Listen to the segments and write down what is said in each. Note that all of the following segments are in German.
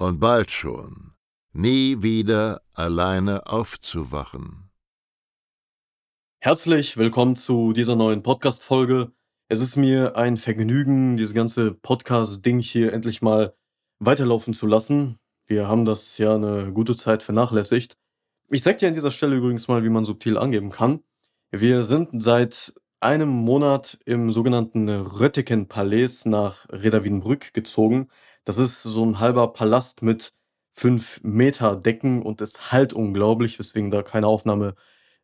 und bald schon nie wieder alleine aufzuwachen. Herzlich willkommen zu dieser neuen Podcast-Folge. Es ist mir ein Vergnügen, dieses ganze Podcast-Ding hier endlich mal weiterlaufen zu lassen. Wir haben das ja eine gute Zeit vernachlässigt. Ich sag dir an dieser Stelle übrigens mal, wie man subtil angeben kann. Wir sind seit einem Monat im sogenannten Rötteken-Palais nach Reda Wiedenbrück gezogen. Das ist so ein halber Palast mit fünf Meter Decken und ist halt unglaublich, weswegen da keine Aufnahme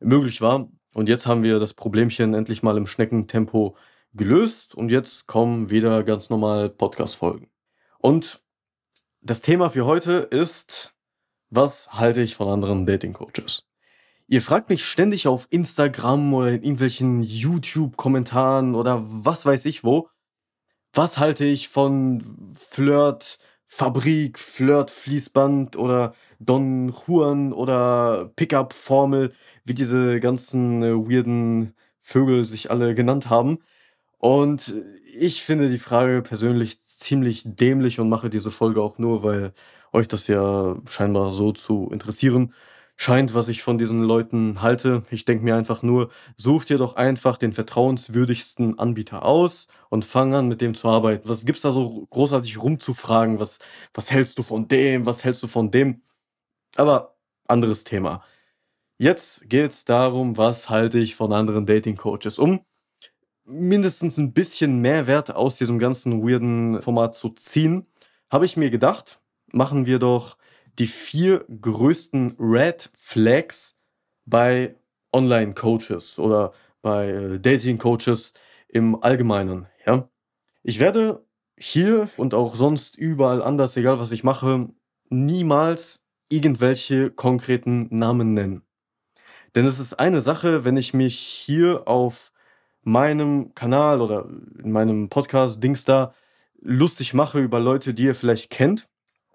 möglich war. Und jetzt haben wir das Problemchen endlich mal im Schneckentempo gelöst und jetzt kommen wieder ganz normal Podcast-Folgen. Und das Thema für heute ist was halte ich von anderen Dating-Coaches? Ihr fragt mich ständig auf Instagram oder in irgendwelchen YouTube-Kommentaren oder was weiß ich wo, was halte ich von Flirt, Fabrik, Flirt, Fließband oder Don Juan oder Pickup-Formel, wie diese ganzen äh, weirden Vögel sich alle genannt haben. Und ich finde die Frage persönlich ziemlich dämlich und mache diese Folge auch nur, weil euch das ja scheinbar so zu interessieren scheint, was ich von diesen Leuten halte. Ich denke mir einfach nur, such dir doch einfach den vertrauenswürdigsten Anbieter aus und fang an, mit dem zu arbeiten. Was gibt's da so großartig rumzufragen? Was, was hältst du von dem? Was hältst du von dem? Aber anderes Thema. Jetzt geht's darum, was halte ich von anderen Dating Coaches, um mindestens ein bisschen Mehrwert aus diesem ganzen weirden Format zu ziehen, habe ich mir gedacht, machen wir doch die vier größten Red Flags bei Online-Coaches oder bei äh, Dating-Coaches im Allgemeinen. Ja? Ich werde hier und auch sonst überall anders, egal was ich mache, niemals irgendwelche konkreten Namen nennen. Denn es ist eine Sache, wenn ich mich hier auf meinem Kanal oder in meinem Podcast Dings da lustig mache über Leute, die ihr vielleicht kennt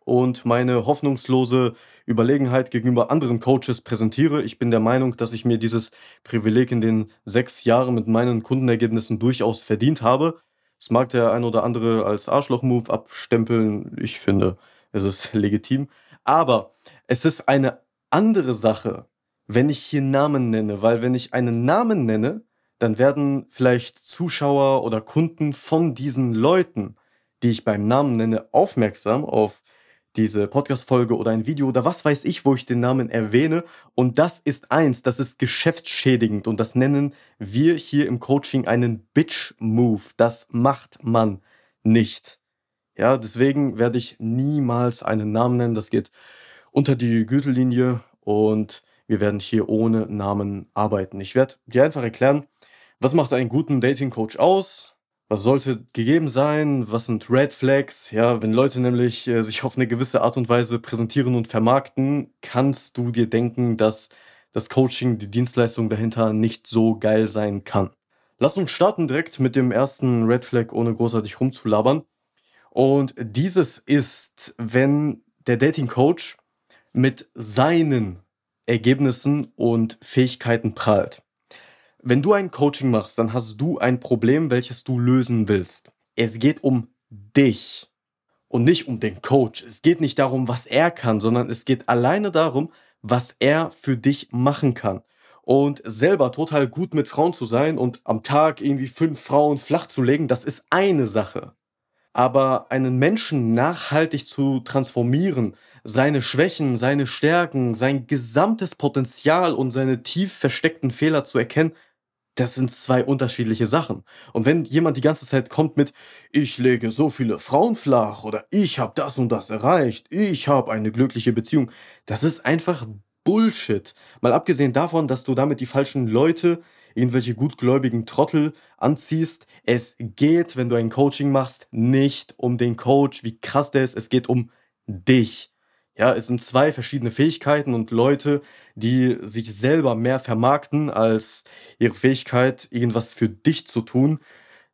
und meine hoffnungslose Überlegenheit gegenüber anderen Coaches präsentiere. Ich bin der Meinung, dass ich mir dieses Privileg in den sechs Jahren mit meinen Kundenergebnissen durchaus verdient habe. Es mag der ein oder andere als Arschloch-Move abstempeln. Ich finde, es ist legitim. Aber es ist eine andere Sache, wenn ich hier Namen nenne, weil wenn ich einen Namen nenne, dann werden vielleicht Zuschauer oder Kunden von diesen Leuten, die ich beim Namen nenne, aufmerksam auf diese Podcast-Folge oder ein Video oder was weiß ich, wo ich den Namen erwähne. Und das ist eins, das ist geschäftsschädigend und das nennen wir hier im Coaching einen Bitch-Move. Das macht man nicht. Ja, deswegen werde ich niemals einen Namen nennen. Das geht unter die Gürtellinie und wir werden hier ohne Namen arbeiten. Ich werde dir einfach erklären, was macht einen guten Dating-Coach aus? Was sollte gegeben sein? Was sind Red Flags? Ja, wenn Leute nämlich äh, sich auf eine gewisse Art und Weise präsentieren und vermarkten, kannst du dir denken, dass das Coaching, die Dienstleistung dahinter nicht so geil sein kann. Lass uns starten direkt mit dem ersten Red Flag, ohne großartig rumzulabern. Und dieses ist, wenn der Dating Coach mit seinen Ergebnissen und Fähigkeiten prahlt. Wenn du ein Coaching machst, dann hast du ein Problem, welches du lösen willst. Es geht um dich und nicht um den Coach. Es geht nicht darum, was er kann, sondern es geht alleine darum, was er für dich machen kann. Und selber total gut mit Frauen zu sein und am Tag irgendwie fünf Frauen flach zu legen, das ist eine Sache. Aber einen Menschen nachhaltig zu transformieren, seine Schwächen, seine Stärken, sein gesamtes Potenzial und seine tief versteckten Fehler zu erkennen, das sind zwei unterschiedliche Sachen. Und wenn jemand die ganze Zeit kommt mit, ich lege so viele Frauen flach oder ich habe das und das erreicht, ich habe eine glückliche Beziehung, das ist einfach Bullshit. Mal abgesehen davon, dass du damit die falschen Leute, irgendwelche gutgläubigen Trottel anziehst. Es geht, wenn du ein Coaching machst, nicht um den Coach, wie krass der ist, es geht um dich. Ja, es sind zwei verschiedene Fähigkeiten und Leute, die sich selber mehr vermarkten als ihre Fähigkeit, irgendwas für dich zu tun.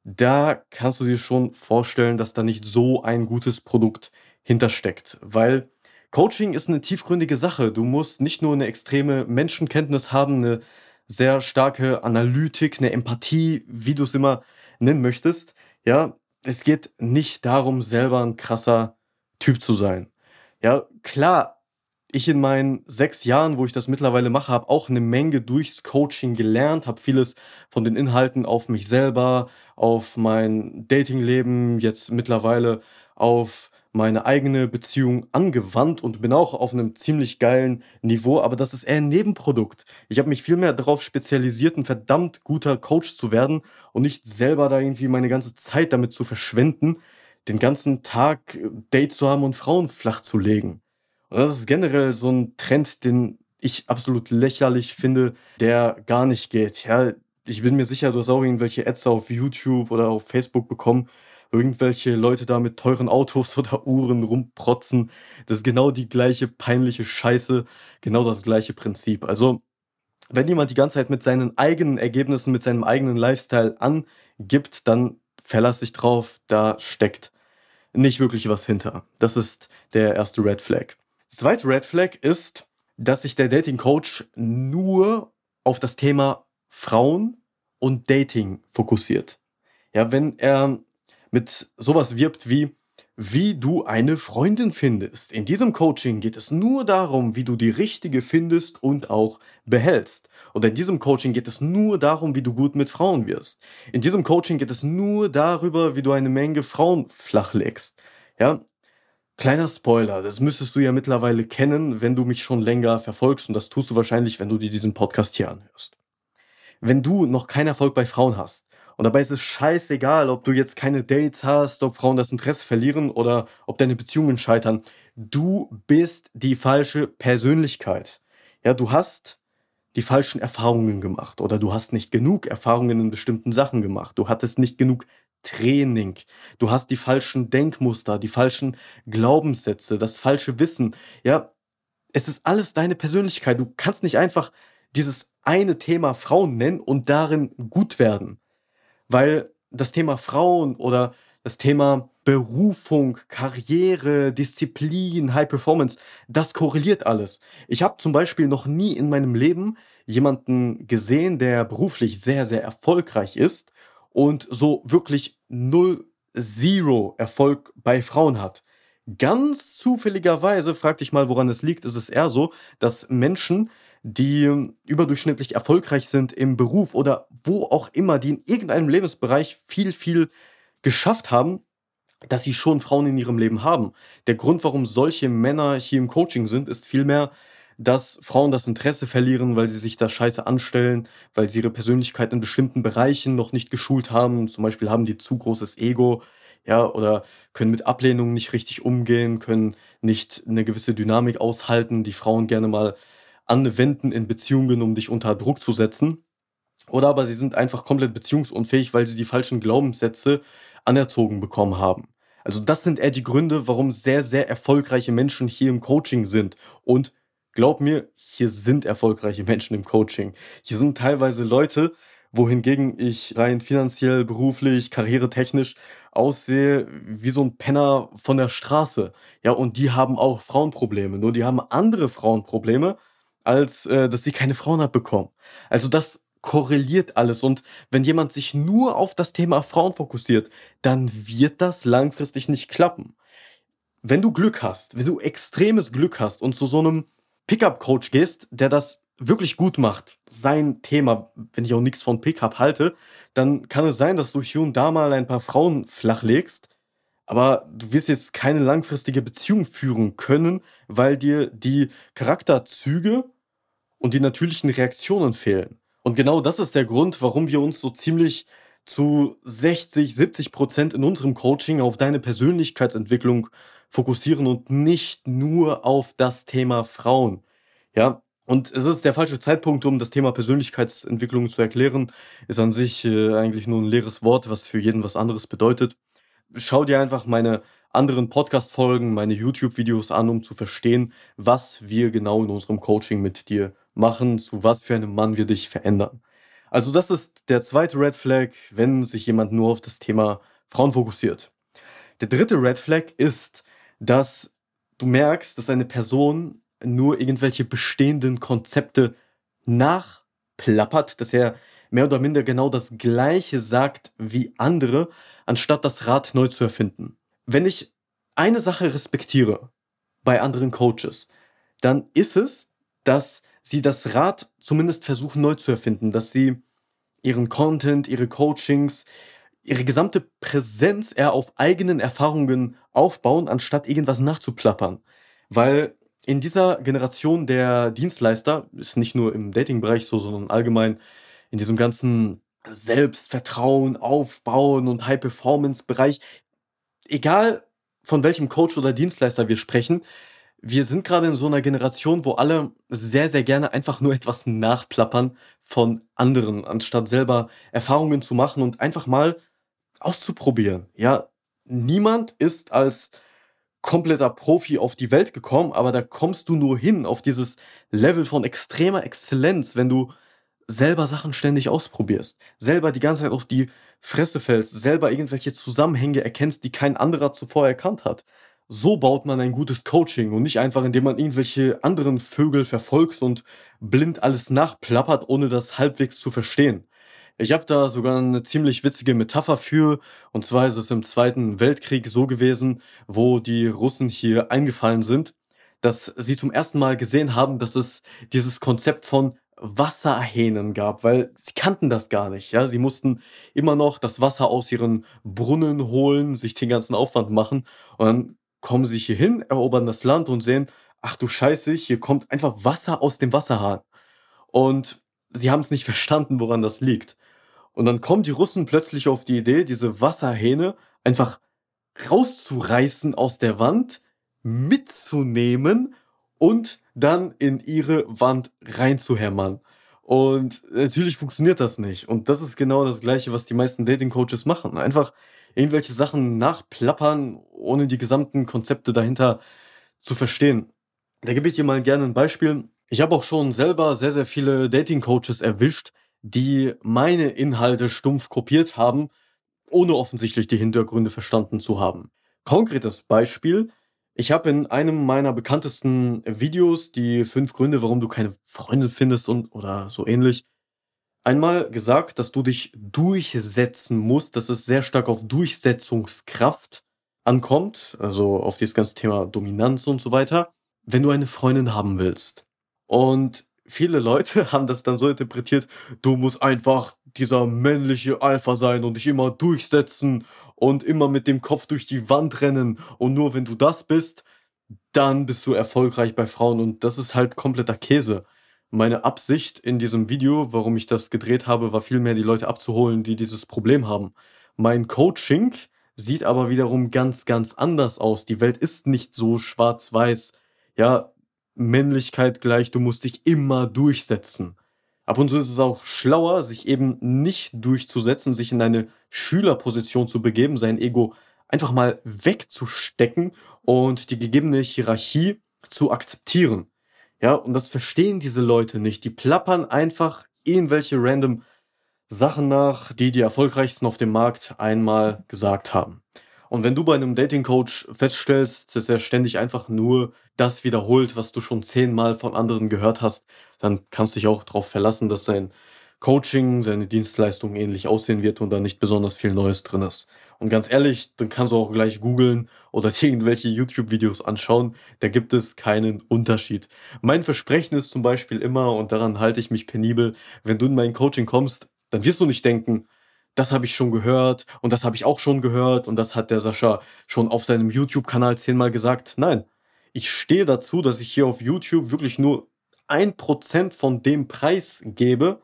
Da kannst du dir schon vorstellen, dass da nicht so ein gutes Produkt hintersteckt, weil Coaching ist eine tiefgründige Sache. Du musst nicht nur eine extreme Menschenkenntnis haben, eine sehr starke Analytik, eine Empathie, wie du es immer nennen möchtest. Ja, es geht nicht darum, selber ein krasser Typ zu sein. Ja, klar, ich in meinen sechs Jahren, wo ich das mittlerweile mache, habe auch eine Menge durchs Coaching gelernt, habe vieles von den Inhalten auf mich selber, auf mein Datingleben, jetzt mittlerweile auf meine eigene Beziehung angewandt und bin auch auf einem ziemlich geilen Niveau, aber das ist eher ein Nebenprodukt. Ich habe mich viel mehr darauf spezialisiert, ein verdammt guter Coach zu werden und nicht selber da irgendwie meine ganze Zeit damit zu verschwenden, den ganzen Tag äh, Date zu haben und Frauen flach zu legen. Und das ist generell so ein Trend, den ich absolut lächerlich finde, der gar nicht geht. Ja, ich bin mir sicher, du hast auch irgendwelche Ads auf YouTube oder auf Facebook bekommen, irgendwelche Leute da mit teuren Autos oder Uhren rumprotzen. Das ist genau die gleiche peinliche Scheiße, genau das gleiche Prinzip. Also, wenn jemand die ganze Zeit mit seinen eigenen Ergebnissen, mit seinem eigenen Lifestyle angibt, dann verlass dich drauf, da steckt nicht wirklich was hinter. Das ist der erste Red Flag. Zweite Red Flag ist, dass sich der Dating Coach nur auf das Thema Frauen und Dating fokussiert. Ja, wenn er mit sowas wirbt wie, wie du eine Freundin findest. In diesem Coaching geht es nur darum, wie du die richtige findest und auch behältst. Und in diesem Coaching geht es nur darum, wie du gut mit Frauen wirst. In diesem Coaching geht es nur darüber, wie du eine Menge Frauen flachlegst. Ja, Kleiner Spoiler, das müsstest du ja mittlerweile kennen, wenn du mich schon länger verfolgst und das tust du wahrscheinlich, wenn du dir diesen Podcast hier anhörst. Wenn du noch keinen Erfolg bei Frauen hast, und dabei ist es scheißegal, ob du jetzt keine Dates hast, ob Frauen das Interesse verlieren oder ob deine Beziehungen scheitern. Du bist die falsche Persönlichkeit. Ja, du hast die falschen Erfahrungen gemacht oder du hast nicht genug Erfahrungen in bestimmten Sachen gemacht. Du hattest nicht genug Training. Du hast die falschen Denkmuster, die falschen Glaubenssätze, das falsche Wissen. Ja, es ist alles deine Persönlichkeit. Du kannst nicht einfach dieses eine Thema Frauen nennen und darin gut werden weil das Thema Frauen oder das Thema Berufung, Karriere, Disziplin, High Performance, das korreliert alles. Ich habe zum Beispiel noch nie in meinem Leben jemanden gesehen, der beruflich sehr, sehr erfolgreich ist und so wirklich null, zero Erfolg bei Frauen hat. Ganz zufälligerweise, frag dich mal, woran es liegt, ist es eher so, dass Menschen, die überdurchschnittlich erfolgreich sind im Beruf oder wo auch immer, die in irgendeinem Lebensbereich viel, viel geschafft haben, dass sie schon Frauen in ihrem Leben haben. Der Grund, warum solche Männer hier im Coaching sind, ist vielmehr, dass Frauen das Interesse verlieren, weil sie sich da scheiße anstellen, weil sie ihre Persönlichkeit in bestimmten Bereichen noch nicht geschult haben. Zum Beispiel haben die zu großes Ego, ja, oder können mit Ablehnung nicht richtig umgehen, können nicht eine gewisse Dynamik aushalten, die Frauen gerne mal anwenden in Beziehungen, um dich unter Druck zu setzen. Oder aber sie sind einfach komplett beziehungsunfähig, weil sie die falschen Glaubenssätze anerzogen bekommen haben. Also das sind eher die Gründe, warum sehr, sehr erfolgreiche Menschen hier im Coaching sind. Und glaub mir, hier sind erfolgreiche Menschen im Coaching. Hier sind teilweise Leute, wohingegen ich rein finanziell, beruflich, karrieretechnisch aussehe wie so ein Penner von der Straße. Ja, und die haben auch Frauenprobleme. Nur die haben andere Frauenprobleme, als äh, dass sie keine Frauen hat bekommen. Also das korreliert alles. Und wenn jemand sich nur auf das Thema Frauen fokussiert, dann wird das langfristig nicht klappen. Wenn du Glück hast, wenn du extremes Glück hast und zu so einem Pickup-Coach gehst, der das wirklich gut macht, sein Thema, wenn ich auch nichts von Pickup halte, dann kann es sein, dass du hier und da mal ein paar Frauen flachlegst. aber du wirst jetzt keine langfristige Beziehung führen können, weil dir die Charakterzüge und die natürlichen Reaktionen fehlen. Und genau das ist der Grund, warum wir uns so ziemlich zu 60, 70 Prozent in unserem Coaching auf deine Persönlichkeitsentwicklung fokussieren und nicht nur auf das Thema Frauen. Ja, und es ist der falsche Zeitpunkt, um das Thema Persönlichkeitsentwicklung zu erklären. Ist an sich äh, eigentlich nur ein leeres Wort, was für jeden was anderes bedeutet. Schau dir einfach meine anderen Podcast-Folgen, meine YouTube-Videos an, um zu verstehen, was wir genau in unserem Coaching mit dir machen, zu was für einem Mann wir dich verändern. Also das ist der zweite Red Flag, wenn sich jemand nur auf das Thema Frauen fokussiert. Der dritte Red Flag ist, dass du merkst, dass eine Person nur irgendwelche bestehenden Konzepte nachplappert, dass er mehr oder minder genau das Gleiche sagt wie andere, anstatt das Rad neu zu erfinden. Wenn ich eine Sache respektiere bei anderen Coaches, dann ist es, dass sie das Rad zumindest versuchen neu zu erfinden, dass sie ihren Content, ihre Coachings, ihre gesamte Präsenz eher auf eigenen Erfahrungen aufbauen, anstatt irgendwas nachzuplappern. Weil in dieser Generation der Dienstleister, ist nicht nur im Dating-Bereich so, sondern allgemein in diesem ganzen Selbstvertrauen aufbauen und High-Performance-Bereich, egal von welchem Coach oder Dienstleister wir sprechen, wir sind gerade in so einer Generation, wo alle sehr, sehr gerne einfach nur etwas nachplappern von anderen, anstatt selber Erfahrungen zu machen und einfach mal auszuprobieren. Ja, niemand ist als kompletter Profi auf die Welt gekommen, aber da kommst du nur hin auf dieses Level von extremer Exzellenz, wenn du selber Sachen ständig ausprobierst, selber die ganze Zeit auf die Fresse fällst, selber irgendwelche Zusammenhänge erkennst, die kein anderer zuvor erkannt hat. So baut man ein gutes Coaching und nicht einfach, indem man irgendwelche anderen Vögel verfolgt und blind alles nachplappert, ohne das halbwegs zu verstehen. Ich habe da sogar eine ziemlich witzige Metapher für. Und zwar ist es im Zweiten Weltkrieg so gewesen, wo die Russen hier eingefallen sind, dass sie zum ersten Mal gesehen haben, dass es dieses Konzept von Wasserhähnen gab, weil sie kannten das gar nicht. Ja, sie mussten immer noch das Wasser aus ihren Brunnen holen, sich den ganzen Aufwand machen und dann kommen sie hier hin, erobern das Land und sehen, ach du Scheiße, hier kommt einfach Wasser aus dem Wasserhahn. Und sie haben es nicht verstanden, woran das liegt. Und dann kommen die Russen plötzlich auf die Idee, diese Wasserhähne einfach rauszureißen aus der Wand, mitzunehmen und dann in ihre Wand reinzuhämmern. Und natürlich funktioniert das nicht. Und das ist genau das Gleiche, was die meisten Dating-Coaches machen. Einfach irgendwelche Sachen nachplappern, ohne die gesamten Konzepte dahinter zu verstehen. Da gebe ich dir mal gerne ein Beispiel. Ich habe auch schon selber sehr, sehr viele Dating-Coaches erwischt, die meine Inhalte stumpf kopiert haben, ohne offensichtlich die Hintergründe verstanden zu haben. Konkretes Beispiel. Ich habe in einem meiner bekanntesten Videos, die fünf Gründe, warum du keine Freundin findest und oder so ähnlich, einmal gesagt, dass du dich durchsetzen musst, dass es sehr stark auf Durchsetzungskraft ankommt, also auf dieses ganze Thema Dominanz und so weiter, wenn du eine Freundin haben willst. Und viele Leute haben das dann so interpretiert, du musst einfach dieser männliche Alpha sein und dich immer durchsetzen und immer mit dem Kopf durch die Wand rennen und nur wenn du das bist, dann bist du erfolgreich bei Frauen und das ist halt kompletter Käse. Meine Absicht in diesem Video, warum ich das gedreht habe, war vielmehr die Leute abzuholen, die dieses Problem haben. Mein Coaching sieht aber wiederum ganz, ganz anders aus. Die Welt ist nicht so schwarz-weiß. Ja, Männlichkeit gleich, du musst dich immer durchsetzen. Ab und zu ist es auch schlauer, sich eben nicht durchzusetzen, sich in eine Schülerposition zu begeben, sein Ego einfach mal wegzustecken und die gegebene Hierarchie zu akzeptieren. Ja, und das verstehen diese Leute nicht. Die plappern einfach irgendwelche random Sachen nach, die die erfolgreichsten auf dem Markt einmal gesagt haben. Und wenn du bei einem Dating Coach feststellst, dass er ständig einfach nur das wiederholt, was du schon zehnmal von anderen gehört hast, dann kannst du dich auch darauf verlassen, dass sein Coaching, seine Dienstleistung ähnlich aussehen wird und da nicht besonders viel Neues drin ist. Und ganz ehrlich, dann kannst du auch gleich googeln oder irgendwelche YouTube-Videos anschauen. Da gibt es keinen Unterschied. Mein Versprechen ist zum Beispiel immer, und daran halte ich mich penibel, wenn du in mein Coaching kommst, dann wirst du nicht denken, das habe ich schon gehört und das habe ich auch schon gehört und das hat der Sascha schon auf seinem YouTube-Kanal zehnmal gesagt. Nein, ich stehe dazu, dass ich hier auf YouTube wirklich nur ein Prozent von dem Preis gebe,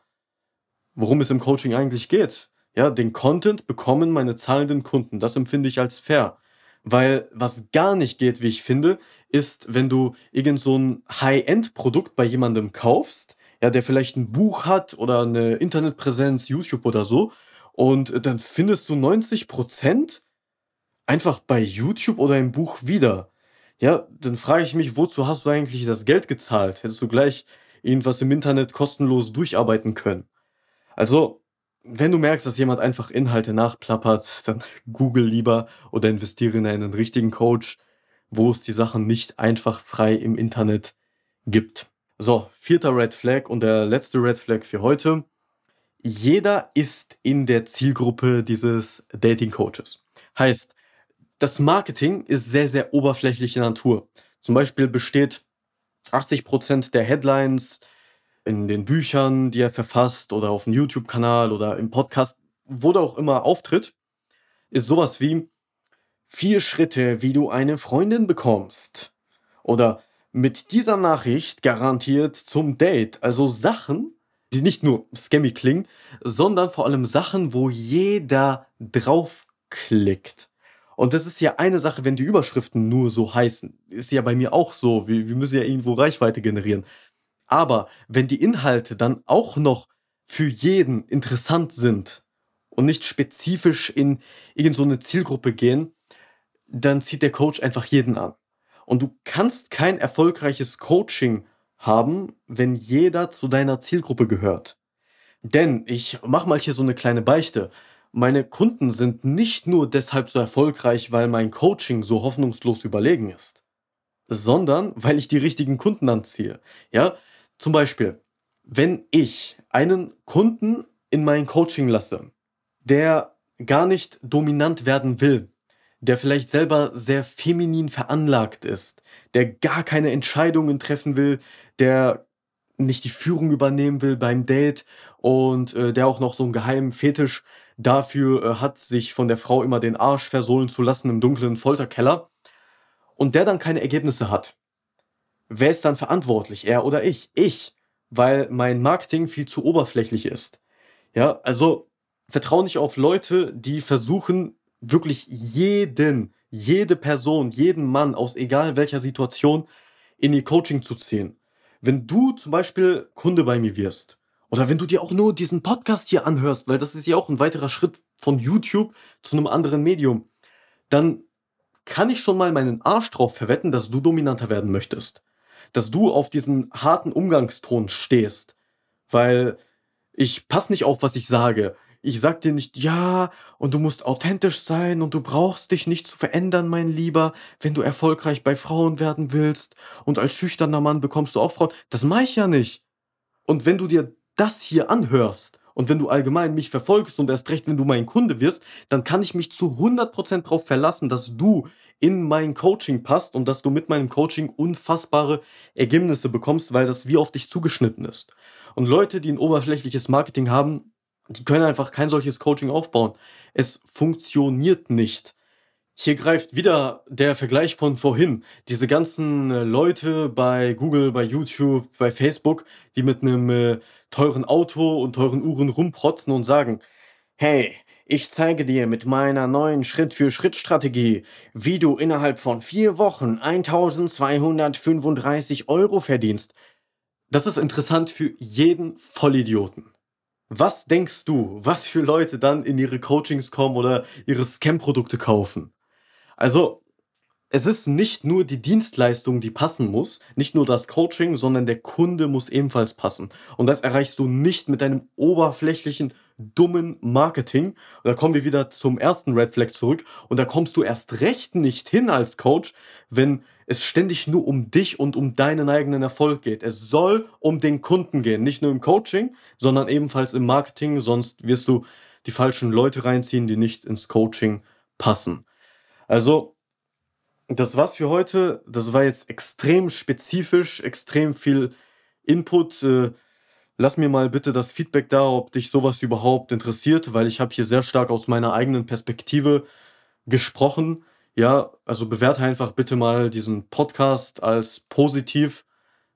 worum es im Coaching eigentlich geht. Ja, den Content bekommen meine zahlenden Kunden. Das empfinde ich als fair. Weil was gar nicht geht, wie ich finde, ist, wenn du irgend so ein High-End-Produkt bei jemandem kaufst, ja, der vielleicht ein Buch hat oder eine Internetpräsenz, YouTube oder so, und dann findest du 90 Prozent einfach bei YouTube oder im Buch wieder. Ja, dann frage ich mich, wozu hast du eigentlich das Geld gezahlt? Hättest du gleich irgendwas im Internet kostenlos durcharbeiten können. Also, wenn du merkst, dass jemand einfach Inhalte nachplappert, dann google lieber oder investiere in einen richtigen Coach, wo es die Sachen nicht einfach frei im Internet gibt. So, vierter Red Flag und der letzte Red Flag für heute. Jeder ist in der Zielgruppe dieses Dating Coaches. Heißt, das Marketing ist sehr, sehr oberflächliche Natur. Zum Beispiel besteht 80% der Headlines in den Büchern, die er verfasst oder auf dem YouTube-Kanal oder im Podcast, wo der auch immer auftritt, ist sowas wie vier Schritte, wie du eine Freundin bekommst. Oder mit dieser Nachricht garantiert zum Date. Also Sachen, die nicht nur scammy klingen, sondern vor allem Sachen, wo jeder draufklickt. Und das ist ja eine Sache, wenn die Überschriften nur so heißen. Ist ja bei mir auch so. Wir, wir müssen ja irgendwo Reichweite generieren. Aber wenn die Inhalte dann auch noch für jeden interessant sind und nicht spezifisch in irgendeine Zielgruppe gehen, dann zieht der Coach einfach jeden an. Und du kannst kein erfolgreiches Coaching haben, wenn jeder zu deiner Zielgruppe gehört. Denn ich mach mal hier so eine kleine Beichte. Meine Kunden sind nicht nur deshalb so erfolgreich, weil mein Coaching so hoffnungslos überlegen ist, sondern weil ich die richtigen Kunden anziehe. Ja, zum Beispiel, wenn ich einen Kunden in mein Coaching lasse, der gar nicht dominant werden will, der vielleicht selber sehr feminin veranlagt ist, der gar keine Entscheidungen treffen will, der nicht die Führung übernehmen will beim Date und äh, der auch noch so einen geheimen Fetisch dafür äh, hat, sich von der Frau immer den Arsch versohlen zu lassen im dunklen Folterkeller und der dann keine Ergebnisse hat. Wer ist dann verantwortlich, er oder ich? Ich, weil mein Marketing viel zu oberflächlich ist. Ja, also vertraue nicht auf Leute, die versuchen, wirklich jeden, jede Person, jeden Mann aus egal welcher Situation in ihr Coaching zu ziehen. Wenn du zum Beispiel Kunde bei mir wirst oder wenn du dir auch nur diesen Podcast hier anhörst, weil das ist ja auch ein weiterer Schritt von YouTube zu einem anderen Medium, dann kann ich schon mal meinen Arsch drauf verwetten, dass du dominanter werden möchtest. Dass du auf diesen harten Umgangston stehst. Weil ich pass nicht auf, was ich sage. Ich sag dir nicht, ja, und du musst authentisch sein und du brauchst dich nicht zu verändern, mein Lieber, wenn du erfolgreich bei Frauen werden willst. Und als schüchterner Mann bekommst du auch Frauen. Das mach ich ja nicht. Und wenn du dir das hier anhörst und wenn du allgemein mich verfolgst und erst recht, wenn du mein Kunde wirst, dann kann ich mich zu 100% darauf verlassen, dass du in mein Coaching passt und dass du mit meinem Coaching unfassbare Ergebnisse bekommst, weil das wie auf dich zugeschnitten ist. Und Leute, die ein oberflächliches Marketing haben, die können einfach kein solches Coaching aufbauen. Es funktioniert nicht. Hier greift wieder der Vergleich von vorhin. Diese ganzen äh, Leute bei Google, bei YouTube, bei Facebook, die mit einem äh, teuren Auto und teuren Uhren rumprotzen und sagen, hey, ich zeige dir mit meiner neuen Schritt-für-Schritt-Strategie, wie du innerhalb von vier Wochen 1235 Euro verdienst. Das ist interessant für jeden Vollidioten. Was denkst du, was für Leute dann in ihre Coachings kommen oder ihre Scam-Produkte kaufen? Also, es ist nicht nur die Dienstleistung, die passen muss, nicht nur das Coaching, sondern der Kunde muss ebenfalls passen. Und das erreichst du nicht mit deinem oberflächlichen, dummen Marketing. Und da kommen wir wieder zum ersten Red Flag zurück. Und da kommst du erst recht nicht hin als Coach, wenn es ständig nur um dich und um deinen eigenen Erfolg geht. Es soll um den Kunden gehen, nicht nur im Coaching, sondern ebenfalls im Marketing, sonst wirst du die falschen Leute reinziehen, die nicht ins Coaching passen. Also, das war's für heute. Das war jetzt extrem spezifisch, extrem viel Input. Äh, Lass mir mal bitte das Feedback da, ob dich sowas überhaupt interessiert, weil ich habe hier sehr stark aus meiner eigenen Perspektive gesprochen. Ja, also bewerte einfach bitte mal diesen Podcast als positiv,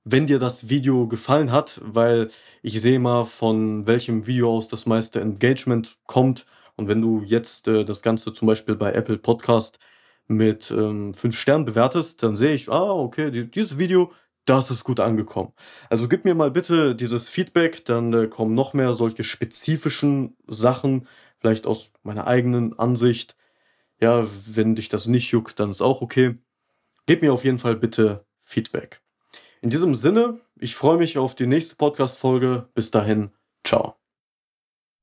wenn dir das Video gefallen hat, weil ich sehe mal, von welchem Video aus das meiste Engagement kommt. Und wenn du jetzt äh, das Ganze zum Beispiel bei Apple Podcast mit ähm, 5 Sternen bewertest, dann sehe ich, ah, okay, die, dieses Video das ist gut angekommen. Also gib mir mal bitte dieses Feedback, dann äh, kommen noch mehr solche spezifischen Sachen, vielleicht aus meiner eigenen Ansicht. Ja, wenn dich das nicht juckt, dann ist auch okay. Gib mir auf jeden Fall bitte Feedback. In diesem Sinne, ich freue mich auf die nächste Podcast-Folge. Bis dahin, ciao.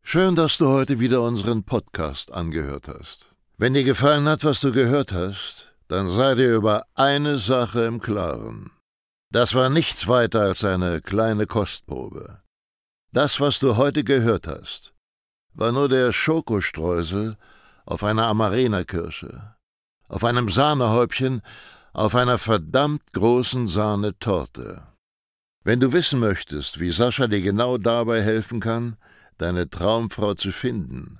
Schön, dass du heute wieder unseren Podcast angehört hast. Wenn dir gefallen hat, was du gehört hast, dann sei dir über eine Sache im Klaren. Das war nichts weiter als eine kleine Kostprobe. Das, was du heute gehört hast, war nur der Schokostreusel auf einer Amarena-Kirsche, auf einem Sahnehäubchen, auf einer verdammt großen Sahnetorte. Wenn du wissen möchtest, wie Sascha dir genau dabei helfen kann, deine Traumfrau zu finden,